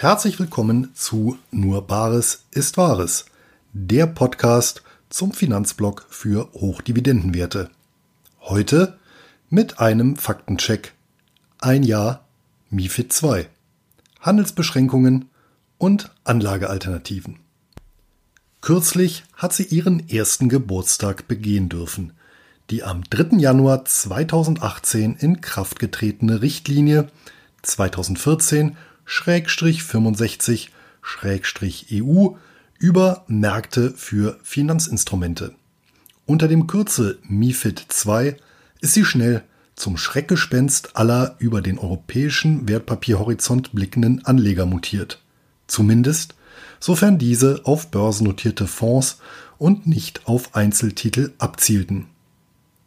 Herzlich willkommen zu Nur Bares ist Wahres, der Podcast zum Finanzblock für Hochdividendenwerte. Heute mit einem Faktencheck. Ein Jahr MIFID 2. Handelsbeschränkungen und Anlagealternativen. Kürzlich hat sie ihren ersten Geburtstag begehen dürfen. Die am 3. Januar 2018 in Kraft getretene Richtlinie 2014 65 EU über Märkte für Finanzinstrumente. Unter dem Kürzel MIFID II ist sie schnell zum Schreckgespenst aller über den europäischen Wertpapierhorizont blickenden Anleger mutiert. Zumindest sofern diese auf börsennotierte Fonds und nicht auf Einzeltitel abzielten.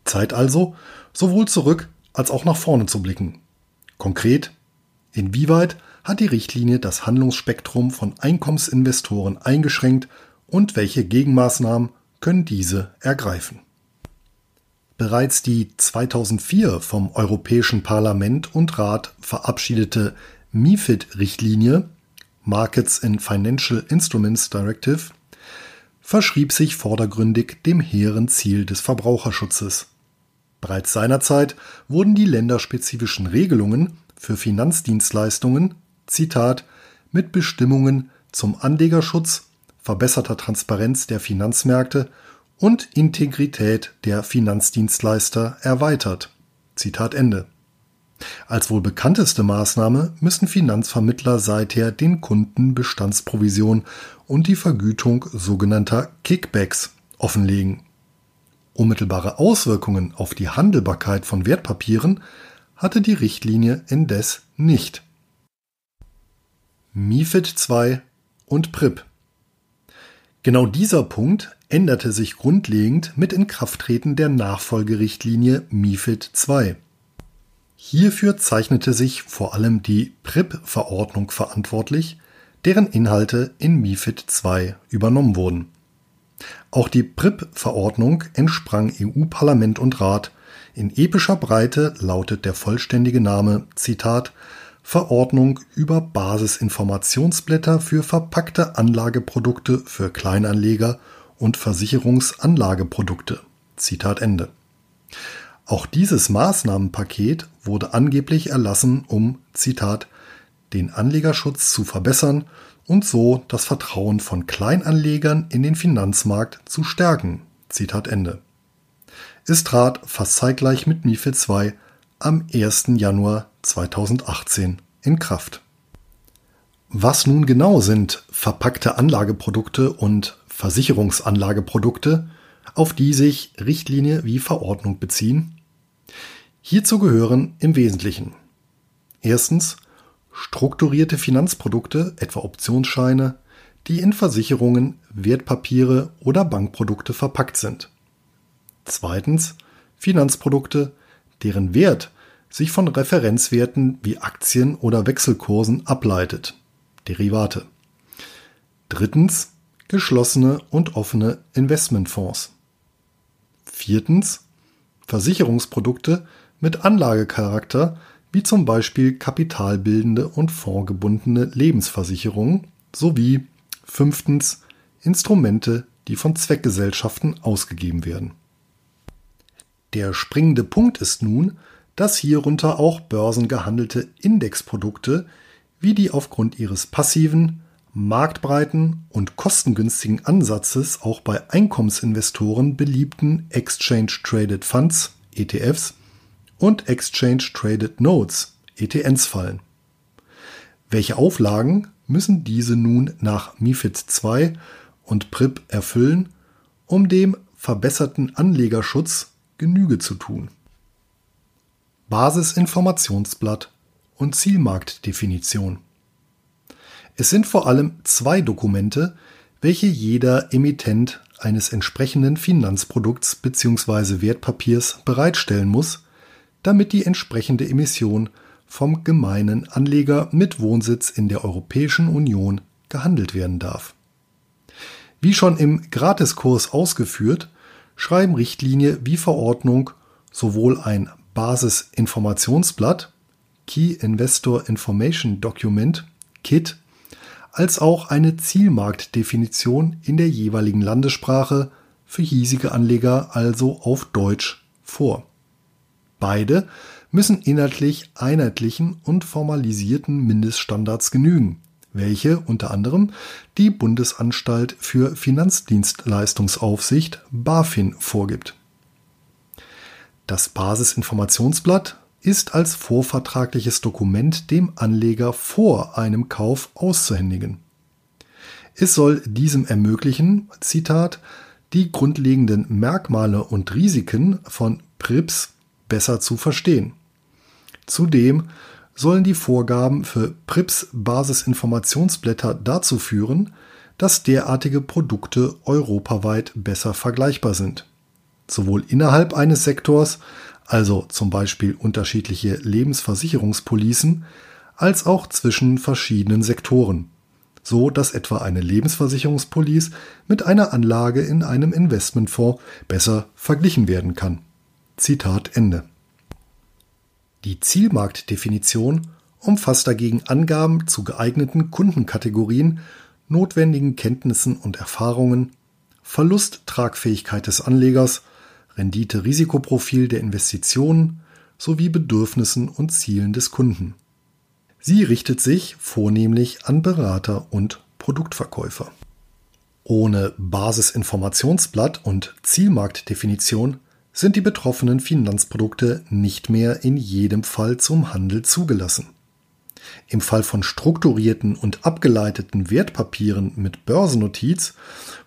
Zeit also, sowohl zurück als auch nach vorne zu blicken. Konkret, inwieweit hat die Richtlinie das Handlungsspektrum von Einkommensinvestoren eingeschränkt und welche Gegenmaßnahmen können diese ergreifen. Bereits die 2004 vom Europäischen Parlament und Rat verabschiedete MIFID-Richtlinie Markets in Financial Instruments Directive verschrieb sich vordergründig dem hehren Ziel des Verbraucherschutzes. Bereits seinerzeit wurden die länderspezifischen Regelungen für Finanzdienstleistungen Zitat, mit Bestimmungen zum Anlegerschutz, verbesserter Transparenz der Finanzmärkte und Integrität der Finanzdienstleister erweitert. Zitat Ende. Als wohl bekannteste Maßnahme müssen Finanzvermittler seither den Kunden Bestandsprovision und die Vergütung sogenannter Kickbacks offenlegen. Unmittelbare Auswirkungen auf die Handelbarkeit von Wertpapieren hatte die Richtlinie indes nicht. MiFID II und PRIP. Genau dieser Punkt änderte sich grundlegend mit Inkrafttreten der Nachfolgerichtlinie MiFID II. Hierfür zeichnete sich vor allem die PRIP-Verordnung verantwortlich, deren Inhalte in MiFID II übernommen wurden. Auch die PRIP-Verordnung entsprang EU-Parlament und Rat. In epischer Breite lautet der vollständige Name Zitat Verordnung über Basisinformationsblätter für verpackte Anlageprodukte für Kleinanleger und Versicherungsanlageprodukte. Zitat Ende. Auch dieses Maßnahmenpaket wurde angeblich erlassen, um, Zitat, den Anlegerschutz zu verbessern und so das Vertrauen von Kleinanlegern in den Finanzmarkt zu stärken. Zitat Ende. Es trat fast zeitgleich mit MiFID II am 1. Januar 2018 in Kraft. Was nun genau sind verpackte Anlageprodukte und Versicherungsanlageprodukte, auf die sich Richtlinie wie Verordnung beziehen? Hierzu gehören im Wesentlichen erstens strukturierte Finanzprodukte, etwa Optionsscheine, die in Versicherungen, Wertpapiere oder Bankprodukte verpackt sind. Zweitens Finanzprodukte, deren Wert sich von Referenzwerten wie Aktien oder Wechselkursen ableitet (Derivate). Drittens geschlossene und offene Investmentfonds. Viertens Versicherungsprodukte mit Anlagecharakter wie zum Beispiel kapitalbildende und fondgebundene Lebensversicherungen sowie fünftens Instrumente, die von Zweckgesellschaften ausgegeben werden. Der springende Punkt ist nun, dass hierunter auch börsengehandelte Indexprodukte wie die aufgrund ihres passiven, marktbreiten und kostengünstigen Ansatzes auch bei Einkommensinvestoren beliebten Exchange Traded Funds ETFs und Exchange Traded Notes ETNs fallen. Welche Auflagen müssen diese nun nach MiFID II und PRIP erfüllen, um dem verbesserten Anlegerschutz Genüge zu tun? Basisinformationsblatt und Zielmarktdefinition. Es sind vor allem zwei Dokumente, welche jeder Emittent eines entsprechenden Finanzprodukts bzw. Wertpapiers bereitstellen muss, damit die entsprechende Emission vom gemeinen Anleger mit Wohnsitz in der Europäischen Union gehandelt werden darf. Wie schon im Gratiskurs ausgeführt, schreiben Richtlinie wie Verordnung sowohl ein Basisinformationsblatt, Key Investor Information Document, KIT, als auch eine Zielmarktdefinition in der jeweiligen Landessprache, für hiesige Anleger also auf Deutsch, vor. Beide müssen inhaltlich einheitlichen und formalisierten Mindeststandards genügen, welche unter anderem die Bundesanstalt für Finanzdienstleistungsaufsicht BaFin vorgibt. Das Basisinformationsblatt ist als vorvertragliches Dokument dem Anleger vor einem Kauf auszuhändigen. Es soll diesem ermöglichen, Zitat, die grundlegenden Merkmale und Risiken von PRIPS besser zu verstehen. Zudem sollen die Vorgaben für PRIPS Basisinformationsblätter dazu führen, dass derartige Produkte europaweit besser vergleichbar sind, sowohl innerhalb eines Sektors, also zum Beispiel unterschiedliche Lebensversicherungspolicen, als auch zwischen verschiedenen Sektoren, so dass etwa eine Lebensversicherungspolice mit einer Anlage in einem Investmentfonds besser verglichen werden kann. Zitat Ende. Die Zielmarktdefinition umfasst dagegen Angaben zu geeigneten Kundenkategorien, notwendigen Kenntnissen und Erfahrungen, Verlusttragfähigkeit des Anlegers, Rendite-Risikoprofil der Investitionen sowie Bedürfnissen und Zielen des Kunden. Sie richtet sich vornehmlich an Berater und Produktverkäufer. Ohne Basisinformationsblatt und Zielmarktdefinition sind die betroffenen Finanzprodukte nicht mehr in jedem Fall zum Handel zugelassen. Im Fall von strukturierten und abgeleiteten Wertpapieren mit Börsennotiz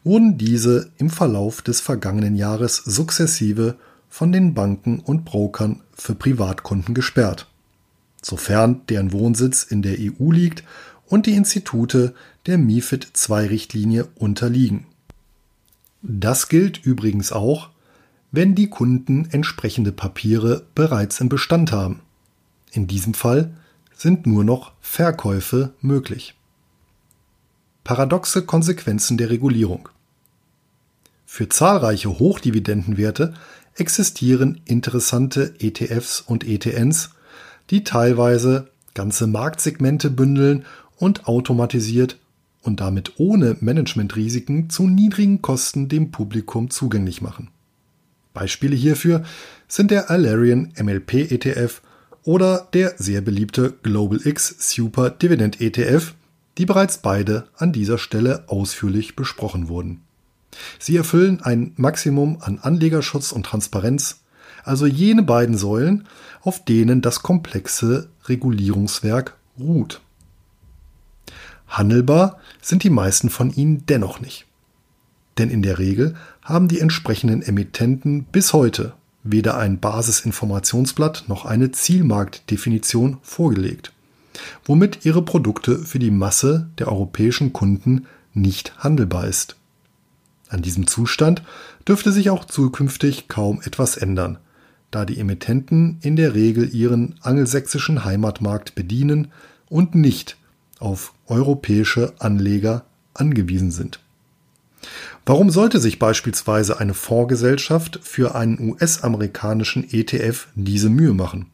wurden diese im Verlauf des vergangenen Jahres sukzessive von den Banken und Brokern für Privatkunden gesperrt, sofern deren Wohnsitz in der EU liegt und die Institute der MIFID II-Richtlinie unterliegen. Das gilt übrigens auch wenn die Kunden entsprechende Papiere bereits im Bestand haben. In diesem Fall sind nur noch Verkäufe möglich. Paradoxe Konsequenzen der Regulierung. Für zahlreiche Hochdividendenwerte existieren interessante ETFs und ETNs, die teilweise ganze Marktsegmente bündeln und automatisiert und damit ohne Managementrisiken zu niedrigen Kosten dem Publikum zugänglich machen. Beispiele hierfür sind der Alarian MLP ETF oder der sehr beliebte Global X Super Dividend ETF, die bereits beide an dieser Stelle ausführlich besprochen wurden. Sie erfüllen ein Maximum an Anlegerschutz und Transparenz, also jene beiden Säulen, auf denen das komplexe Regulierungswerk ruht. Handelbar sind die meisten von ihnen dennoch nicht denn in der Regel haben die entsprechenden Emittenten bis heute weder ein Basisinformationsblatt noch eine Zielmarktdefinition vorgelegt, womit ihre Produkte für die Masse der europäischen Kunden nicht handelbar ist. An diesem Zustand dürfte sich auch zukünftig kaum etwas ändern, da die Emittenten in der Regel ihren angelsächsischen Heimatmarkt bedienen und nicht auf europäische Anleger angewiesen sind. Warum sollte sich beispielsweise eine Fondsgesellschaft für einen US-amerikanischen ETF diese Mühe machen?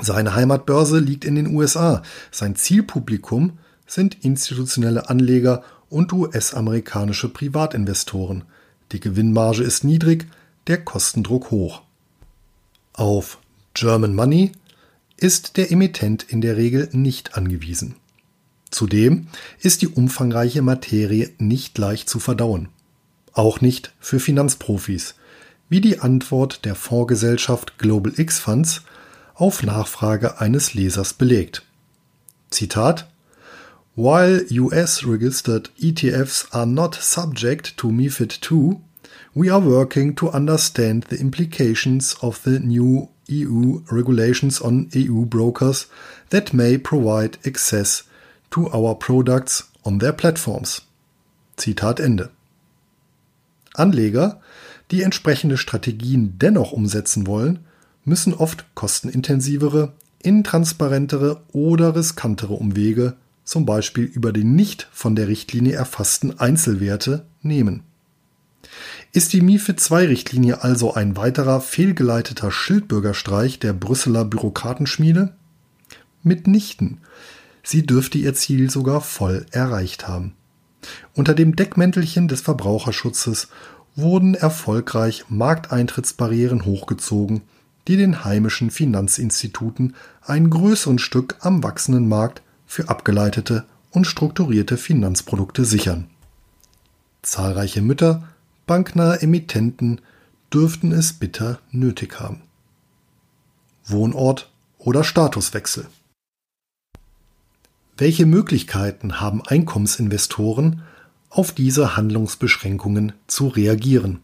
Seine Heimatbörse liegt in den USA. Sein Zielpublikum sind institutionelle Anleger und US-amerikanische Privatinvestoren. Die Gewinnmarge ist niedrig, der Kostendruck hoch. Auf German Money ist der Emittent in der Regel nicht angewiesen. Zudem ist die umfangreiche Materie nicht leicht zu verdauen. Auch nicht für Finanzprofis, wie die Antwort der Fondsgesellschaft Global X Funds auf Nachfrage eines Lesers belegt. Zitat While US registered ETFs are not subject to MiFID II, we are working to understand the implications of the new EU regulations on EU brokers that may provide access to our products on their platforms. Zitat Ende. Anleger, die entsprechende Strategien dennoch umsetzen wollen, müssen oft kostenintensivere, intransparentere oder riskantere Umwege, zum Beispiel über die nicht von der Richtlinie erfassten Einzelwerte, nehmen. Ist die MIFID II-Richtlinie also ein weiterer fehlgeleiteter Schildbürgerstreich der Brüsseler Bürokratenschmiede? Mitnichten. Sie dürfte ihr Ziel sogar voll erreicht haben. Unter dem Deckmäntelchen des Verbraucherschutzes wurden erfolgreich Markteintrittsbarrieren hochgezogen, die den heimischen Finanzinstituten ein größeren Stück am wachsenden Markt für abgeleitete und strukturierte Finanzprodukte sichern. Zahlreiche Mütter, banknahe Emittenten dürften es bitter nötig haben. Wohnort oder Statuswechsel. Welche Möglichkeiten haben Einkommensinvestoren, auf diese Handlungsbeschränkungen zu reagieren?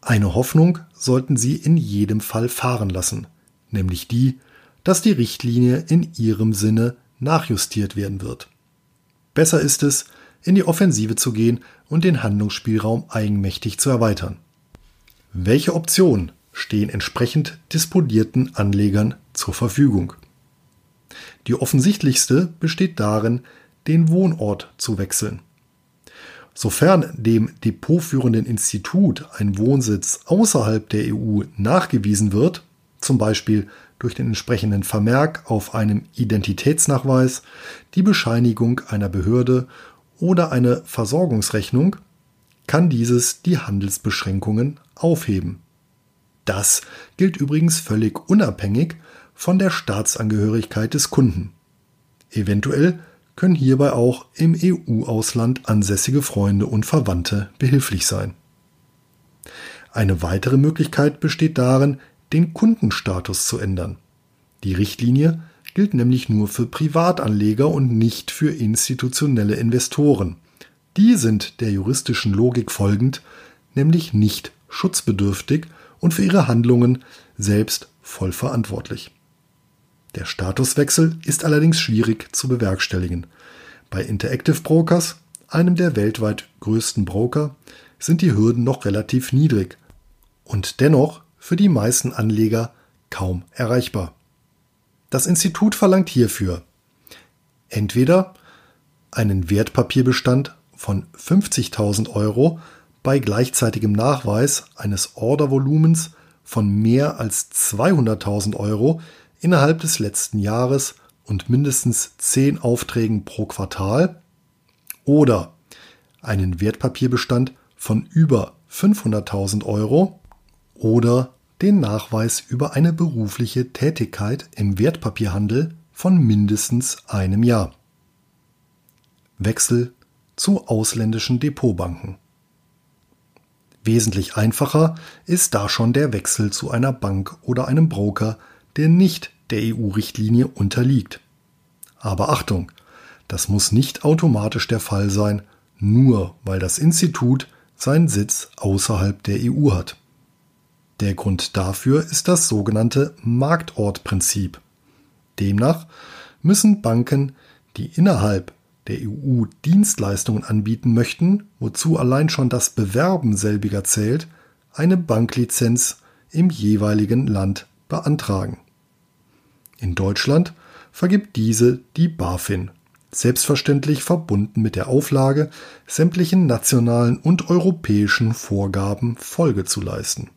Eine Hoffnung sollten Sie in jedem Fall fahren lassen, nämlich die, dass die Richtlinie in Ihrem Sinne nachjustiert werden wird. Besser ist es, in die Offensive zu gehen und den Handlungsspielraum eigenmächtig zu erweitern. Welche Optionen stehen entsprechend disponierten Anlegern zur Verfügung? Die offensichtlichste besteht darin, den Wohnort zu wechseln. Sofern dem depotführenden Institut ein Wohnsitz außerhalb der EU nachgewiesen wird, zum Beispiel durch den entsprechenden Vermerk auf einem Identitätsnachweis, die Bescheinigung einer Behörde oder eine Versorgungsrechnung, kann dieses die Handelsbeschränkungen aufheben. Das gilt übrigens völlig unabhängig von der Staatsangehörigkeit des Kunden. Eventuell können hierbei auch im EU-Ausland ansässige Freunde und Verwandte behilflich sein. Eine weitere Möglichkeit besteht darin, den Kundenstatus zu ändern. Die Richtlinie gilt nämlich nur für Privatanleger und nicht für institutionelle Investoren. Die sind der juristischen Logik folgend nämlich nicht schutzbedürftig und für ihre Handlungen selbst voll verantwortlich. Der Statuswechsel ist allerdings schwierig zu bewerkstelligen. Bei Interactive Brokers, einem der weltweit größten Broker, sind die Hürden noch relativ niedrig und dennoch für die meisten Anleger kaum erreichbar. Das Institut verlangt hierfür entweder einen Wertpapierbestand von 50.000 Euro bei gleichzeitigem Nachweis eines Ordervolumens von mehr als 200.000 Euro innerhalb des letzten Jahres und mindestens 10 Aufträgen pro Quartal oder einen Wertpapierbestand von über 500.000 Euro oder den Nachweis über eine berufliche Tätigkeit im Wertpapierhandel von mindestens einem Jahr. Wechsel zu ausländischen Depotbanken. Wesentlich einfacher ist da schon der Wechsel zu einer Bank oder einem Broker, der nicht der EU-Richtlinie unterliegt. Aber Achtung, das muss nicht automatisch der Fall sein, nur weil das Institut seinen Sitz außerhalb der EU hat. Der Grund dafür ist das sogenannte Marktortprinzip. Demnach müssen Banken, die innerhalb der EU Dienstleistungen anbieten möchten, wozu allein schon das Bewerben selbiger zählt, eine Banklizenz im jeweiligen Land beantragen. In Deutschland vergibt diese die BaFin, selbstverständlich verbunden mit der Auflage, sämtlichen nationalen und europäischen Vorgaben Folge zu leisten.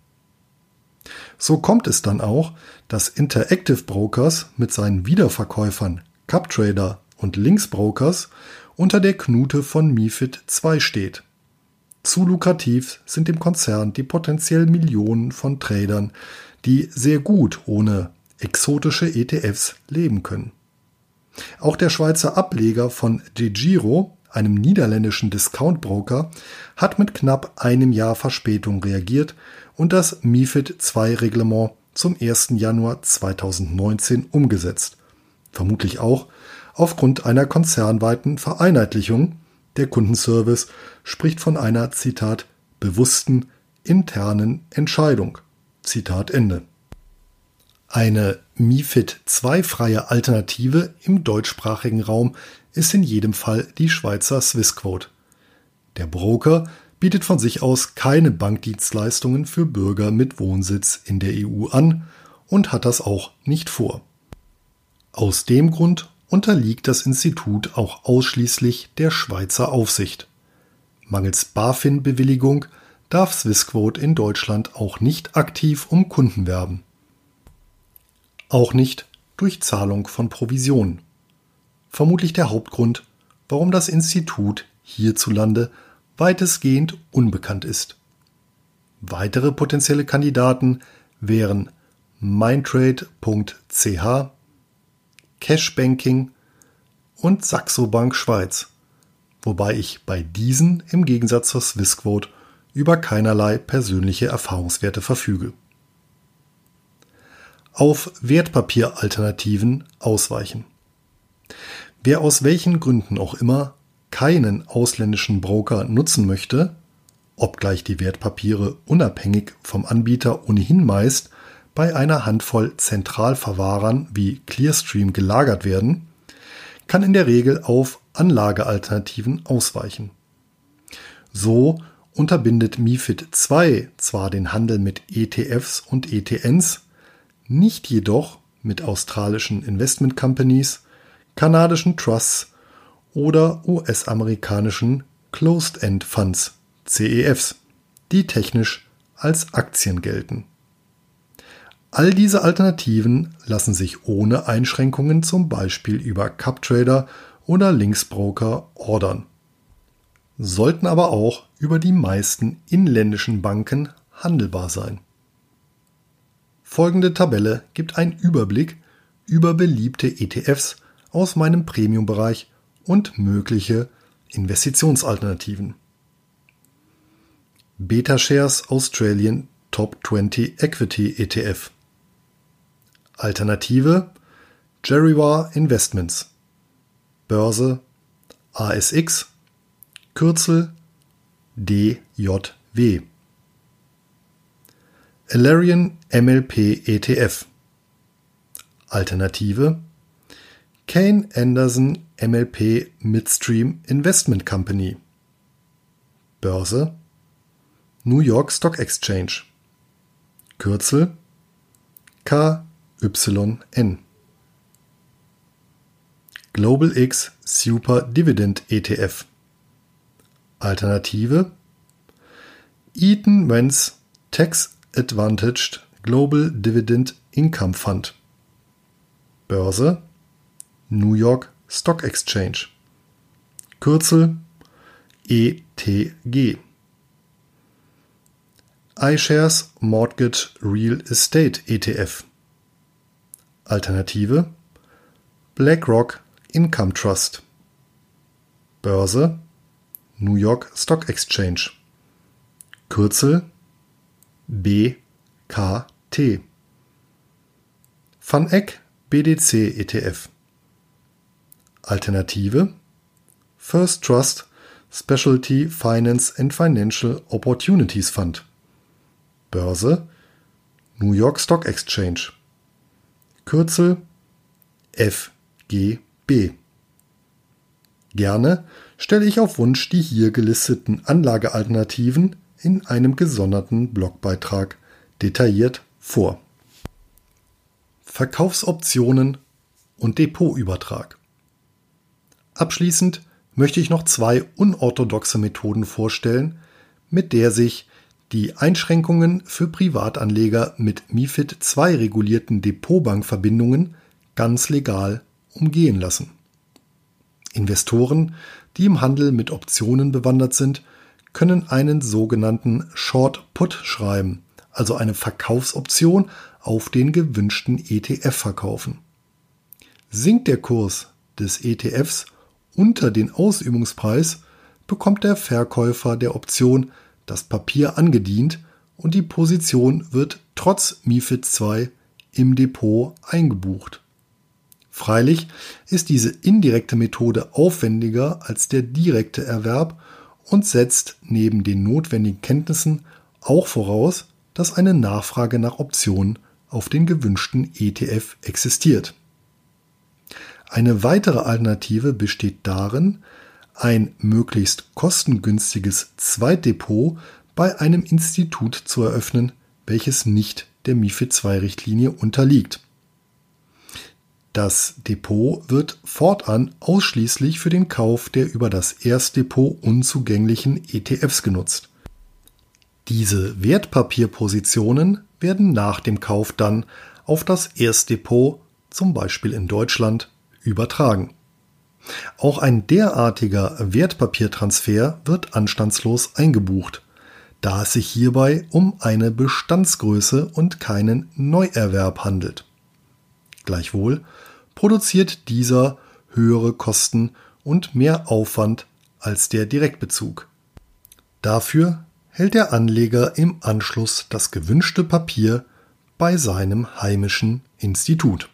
So kommt es dann auch, dass Interactive Brokers mit seinen Wiederverkäufern CupTrader und Linksbrokers unter der Knute von MiFID II steht. Zu lukrativ sind dem Konzern die potenziell Millionen von Tradern, die sehr gut ohne exotische ETFs leben können. Auch der Schweizer Ableger von DeGiro, einem niederländischen Discount-Broker, hat mit knapp einem Jahr Verspätung reagiert und das MiFID II-Reglement zum 1. Januar 2019 umgesetzt. Vermutlich auch aufgrund einer konzernweiten Vereinheitlichung. Der Kundenservice spricht von einer, Zitat, bewussten internen Entscheidung. Zitat Ende. Eine MIFID II-freie Alternative im deutschsprachigen Raum ist in jedem Fall die Schweizer Swissquote. Der Broker bietet von sich aus keine Bankdienstleistungen für Bürger mit Wohnsitz in der EU an und hat das auch nicht vor. Aus dem Grund unterliegt das Institut auch ausschließlich der Schweizer Aufsicht. Mangels BaFin-Bewilligung darf Swissquote in Deutschland auch nicht aktiv um Kunden werben. Auch nicht durch Zahlung von Provisionen. vermutlich der Hauptgrund, warum das Institut hierzulande weitestgehend unbekannt ist. Weitere potenzielle Kandidaten wären Mindtrade.ch, Cashbanking und Saxo Bank Schweiz, wobei ich bei diesen im Gegensatz zur Swissquote über keinerlei persönliche Erfahrungswerte verfüge. Auf Wertpapieralternativen ausweichen. Wer aus welchen Gründen auch immer keinen ausländischen Broker nutzen möchte, obgleich die Wertpapiere unabhängig vom Anbieter ohnehin meist bei einer Handvoll Zentralverwahrern wie Clearstream gelagert werden, kann in der Regel auf Anlagealternativen ausweichen. So unterbindet MiFID II zwar den Handel mit ETFs und ETNs, nicht jedoch mit australischen Investment Companies, kanadischen Trusts oder US-amerikanischen Closed-End Funds CEFs, die technisch als Aktien gelten. All diese Alternativen lassen sich ohne Einschränkungen zum Beispiel über CupTrader oder Linksbroker ordern, sollten aber auch über die meisten inländischen Banken handelbar sein. Folgende Tabelle gibt einen Überblick über beliebte ETFs aus meinem Premium-Bereich und mögliche Investitionsalternativen. BetaShares Australian Top 20 Equity ETF Alternative Jerrywar Investments. Börse ASX Kürzel DJW Alerian MLP ETF Alternative Kane Anderson MLP Midstream Investment Company Börse New York Stock Exchange Kürzel K YN. Global X Super Dividend ETF. Alternative Eaton Vance Tax Advantaged Global Dividend Income Fund. Börse New York Stock Exchange. Kürzel ETG. iShares Mortgage Real Estate ETF. Alternative BlackRock Income Trust Börse New York Stock Exchange Kürzel BKT Van Eck BDC ETF Alternative First Trust Specialty Finance and Financial Opportunities Fund. Börse New York Stock Exchange. Kürzel FGB. Gerne stelle ich auf Wunsch die hier gelisteten Anlagealternativen in einem gesonderten Blogbeitrag detailliert vor. Verkaufsoptionen und Depotübertrag. Abschließend möchte ich noch zwei unorthodoxe Methoden vorstellen, mit der sich die Einschränkungen für Privatanleger mit MiFID II regulierten Depotbankverbindungen ganz legal umgehen lassen. Investoren, die im Handel mit Optionen bewandert sind, können einen sogenannten Short Put schreiben, also eine Verkaufsoption auf den gewünschten ETF verkaufen. Sinkt der Kurs des ETFs unter den Ausübungspreis, bekommt der Verkäufer der Option das Papier angedient und die Position wird trotz MiFID II im Depot eingebucht. Freilich ist diese indirekte Methode aufwendiger als der direkte Erwerb und setzt neben den notwendigen Kenntnissen auch voraus, dass eine Nachfrage nach Optionen auf den gewünschten ETF existiert. Eine weitere Alternative besteht darin, ein möglichst kostengünstiges Zweitdepot bei einem Institut zu eröffnen, welches nicht der MIFID II-Richtlinie unterliegt. Das Depot wird fortan ausschließlich für den Kauf der über das Erstdepot unzugänglichen ETFs genutzt. Diese Wertpapierpositionen werden nach dem Kauf dann auf das Erstdepot, zum Beispiel in Deutschland, übertragen. Auch ein derartiger Wertpapiertransfer wird anstandslos eingebucht, da es sich hierbei um eine Bestandsgröße und keinen Neuerwerb handelt. Gleichwohl produziert dieser höhere Kosten und mehr Aufwand als der Direktbezug. Dafür hält der Anleger im Anschluss das gewünschte Papier bei seinem heimischen Institut